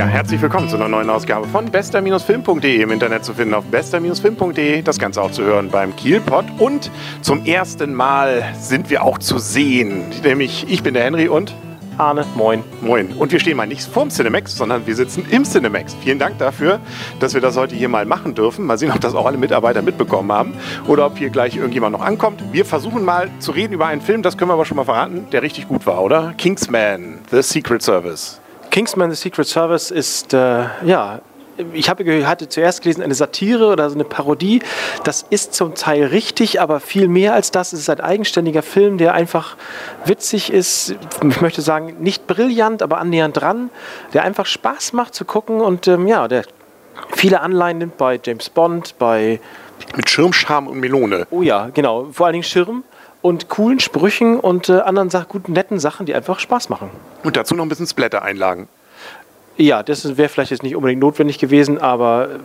Ja, herzlich willkommen zu einer neuen Ausgabe von bester-film.de im Internet zu finden auf bester-film.de. Das Ganze auch zu hören beim Kielpot. Und zum ersten Mal sind wir auch zu sehen. Nämlich ich bin der Henry und Arne, moin. Moin. Und wir stehen mal nicht vorm Cinemax, sondern wir sitzen im Cinemax. Vielen Dank dafür, dass wir das heute hier mal machen dürfen. Mal sehen, ob das auch alle Mitarbeiter mitbekommen haben oder ob hier gleich irgendjemand noch ankommt. Wir versuchen mal zu reden über einen Film, das können wir aber schon mal verraten, der richtig gut war, oder? Kingsman, The Secret Service. Kingsman The Secret Service ist, äh, ja, ich habe, hatte zuerst gelesen, eine Satire oder so eine Parodie. Das ist zum Teil richtig, aber viel mehr als das. Es ist ein eigenständiger Film, der einfach witzig ist. Ich möchte sagen, nicht brillant, aber annähernd dran. Der einfach Spaß macht zu gucken und ähm, ja, der viele Anleihen nimmt bei James Bond, bei. Mit Schirmscham und Melone. Oh ja, genau. Vor allen Dingen Schirm und coolen Sprüchen und äh, anderen guten, netten Sachen, die einfach Spaß machen. Und dazu noch ein bisschen Splatter-Einlagen. Ja, das wäre vielleicht jetzt nicht unbedingt notwendig gewesen, aber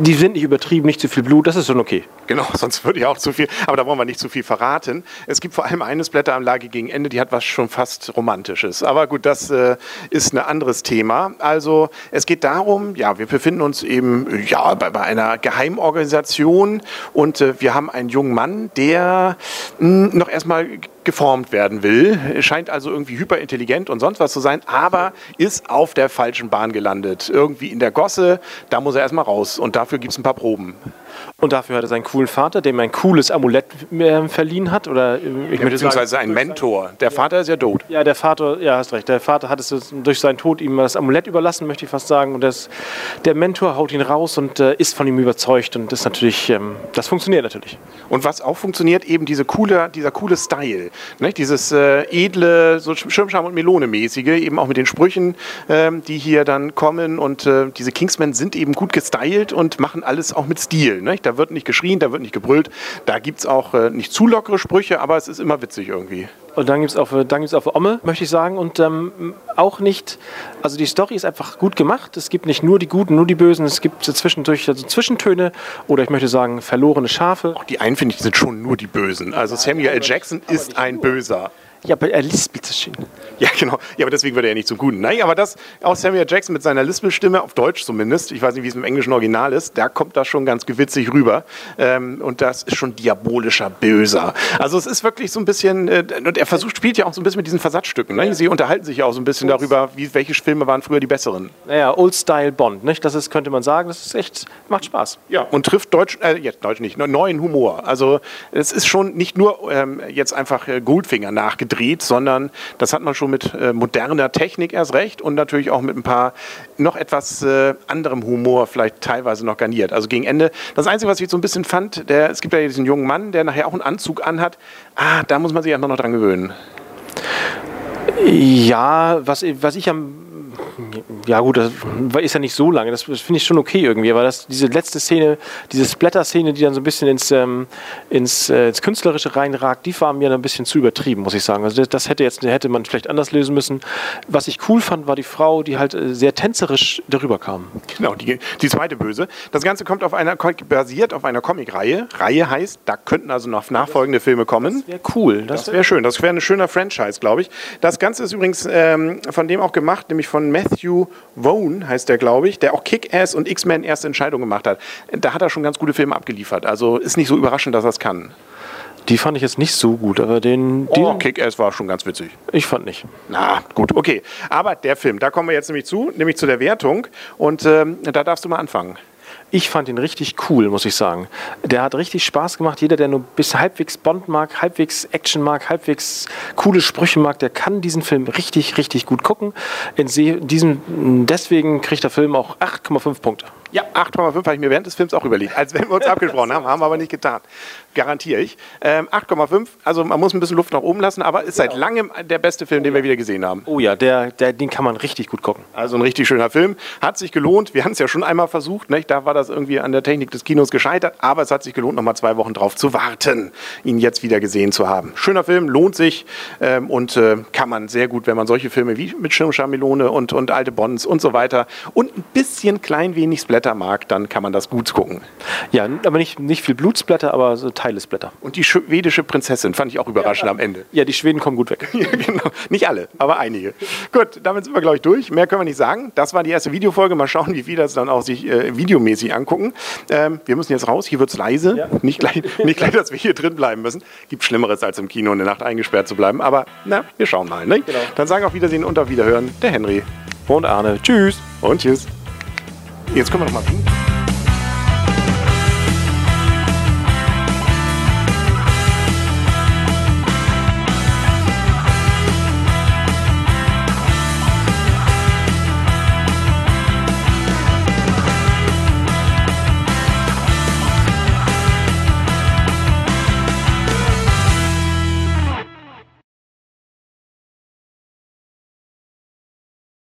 die sind nicht übertrieben, nicht zu viel Blut, das ist schon okay. Genau, sonst würde ich auch zu viel, aber da wollen wir nicht zu viel verraten. Es gibt vor allem eine Splatter-Anlage gegen Ende, die hat was schon fast Romantisches. Aber gut, das äh, ist ein anderes Thema. Also es geht darum, ja, wir befinden uns eben ja, bei, bei einer Geheimorganisation und äh, wir haben einen jungen Mann, der mh, noch erstmal geformt werden will, scheint also irgendwie hyperintelligent und sonst was zu sein, aber ist auf der falschen Bahn gelandet. Irgendwie in der Gosse, da muss er erstmal raus und dafür gibt es ein paar Proben. Und dafür hat er seinen coolen Vater, dem ein cooles Amulett äh, verliehen hat. Oder, äh, ja, beziehungsweise sagen, ein Mentor. Der Vater ist ja tot. Ja, der Vater, ja, hast recht. Der Vater hat es durch seinen Tod ihm das Amulett überlassen, möchte ich fast sagen. Und das, der Mentor haut ihn raus und äh, ist von ihm überzeugt. Und das natürlich, ähm, das funktioniert natürlich. Und was auch funktioniert, eben diese coole, dieser coole Style. Ne? Dieses äh, edle, so Schirmscham- und Melone-mäßige, eben auch mit den Sprüchen, ähm, die hier dann kommen. Und äh, diese Kingsmen sind eben gut gestylt und machen alles auch mit Stil. Ne? Da wird nicht geschrien, da wird nicht gebrüllt. Da gibt es auch äh, nicht zu lockere Sprüche, aber es ist immer witzig irgendwie. Und dann gibt es auch, dann gibt's auch Omme, möchte ich sagen. Und ähm, auch nicht, also die Story ist einfach gut gemacht. Es gibt nicht nur die Guten, nur die Bösen. Es gibt zwischendurch also Zwischentöne oder ich möchte sagen verlorene Schafe. Auch die einen, finde ich, sind schon nur die Bösen. Also Samuel L. Jackson ist ein Böser. Ja, aber er lispelt so schön. Ja, genau. Ja, aber deswegen wird er ja nicht zum Guten. Nein, aber das, auch Samuel Jackson mit seiner Lispelstimme, auf Deutsch zumindest, ich weiß nicht, wie es im englischen Original ist, da kommt das schon ganz gewitzig rüber. Ähm, und das ist schon diabolischer Böser. Also es ist wirklich so ein bisschen, äh, und er versucht, spielt ja auch so ein bisschen mit diesen Versatzstücken. Ne? Sie unterhalten sich ja auch so ein bisschen darüber, wie, welche Filme waren früher die besseren. Naja, Old-Style Bond, nicht? Das ist, könnte man sagen, das ist echt, macht Spaß. Ja, und trifft Deutsch, äh, jetzt Deutsch nicht, neuen Humor. Also es ist schon nicht nur ähm, jetzt einfach äh, Goldfinger nachgedreht, sondern das hat man schon mit äh, moderner Technik erst recht und natürlich auch mit ein paar noch etwas äh, anderem Humor vielleicht teilweise noch garniert. Also gegen Ende, das Einzige, was ich so ein bisschen fand, der, es gibt ja diesen jungen Mann, der nachher auch einen Anzug anhat. Ah, da muss man sich einfach noch dran gewöhnen. Ja, was, was ich am ja gut, das ist ja nicht so lange, das, finde ich schon okay irgendwie, aber das, diese letzte Szene, diese Splatter-Szene, die dann so ein bisschen ins, ähm, ins, äh, ins Künstlerische reinragt, die war mir dann ein bisschen zu übertrieben, muss ich sagen. Also das, das, hätte jetzt hätte man vielleicht anders lösen müssen. Was ich cool fand, war die Frau, die halt äh, sehr tänzerisch darüber kam. Genau, die, die zweite Böse. Das Ganze kommt auf einer, basiert auf einer Comic-Reihe. Reihe heißt, da könnten also noch nachfolgende Filme kommen. Das wäre cool. Das, das wäre schön. Das wäre ein schöner Franchise, glaube ich. Das Ganze ist übrigens ähm, von dem auch gemacht, nämlich von Matthew Vaughn heißt der, glaube ich, der auch Kick-Ass und X-Men erste Entscheidung gemacht hat. Da hat er schon ganz gute Filme abgeliefert. Also ist nicht so überraschend, dass er es kann. Die fand ich jetzt nicht so gut, aber den. Oh, Kick-Ass war schon ganz witzig. Ich fand nicht. Na, gut, okay. Aber der Film, da kommen wir jetzt nämlich zu, nämlich zu der Wertung. Und ähm, da darfst du mal anfangen. Ich fand ihn richtig cool, muss ich sagen. Der hat richtig Spaß gemacht. Jeder, der nur bis halbwegs Bond mag, halbwegs Action mag, halbwegs coole Sprüche mag, der kann diesen Film richtig, richtig gut gucken. In diesem, deswegen kriegt der Film auch 8,5 Punkte. Ja, 8,5 habe ich mir während des Films auch überlegt, als wenn wir uns abgesprochen haben, haben wir aber nicht getan. Garantiere ich. Ähm, 8,5, also man muss ein bisschen Luft nach oben lassen, aber ist seit langem der beste Film, den wir wieder gesehen haben. Oh ja, der, der, den kann man richtig gut gucken. Also ein richtig schöner Film. Hat sich gelohnt. Wir haben es ja schon einmal versucht. Nicht? Da war das irgendwie an der Technik des Kinos gescheitert, aber es hat sich gelohnt, noch mal zwei Wochen drauf zu warten, ihn jetzt wieder gesehen zu haben. Schöner Film, lohnt sich ähm, und äh, kann man sehr gut, wenn man solche Filme wie mit Schirmschar Melone und, und alte Bonds und so weiter und ein bisschen klein wenig Splatter mag, dann kann man das gut gucken. Ja, aber nicht, nicht viel Blutsblätter, aber so Teilesblätter. Und die schwedische Prinzessin fand ich auch überraschend am Ende. Ja, die Schweden kommen gut weg. Ja, genau. Nicht alle, aber einige. Gut, damit sind wir, glaube ich, durch. Mehr können wir nicht sagen. Das war die erste Videofolge. Mal schauen, wie viele das dann auch sich äh, videomäßig angucken. Ähm, wir müssen jetzt raus. Hier wird es leise. Ja. Nicht, gleich, nicht gleich, dass wir hier drin bleiben müssen. Gibt Schlimmeres, als im Kino eine Nacht eingesperrt zu bleiben. Aber na, wir schauen mal. Ne? Genau. Dann sagen auf Wiedersehen und auf Wiederhören der Henry. Und Arne. Tschüss. Und tschüss. Jetzt können wir noch mal winken.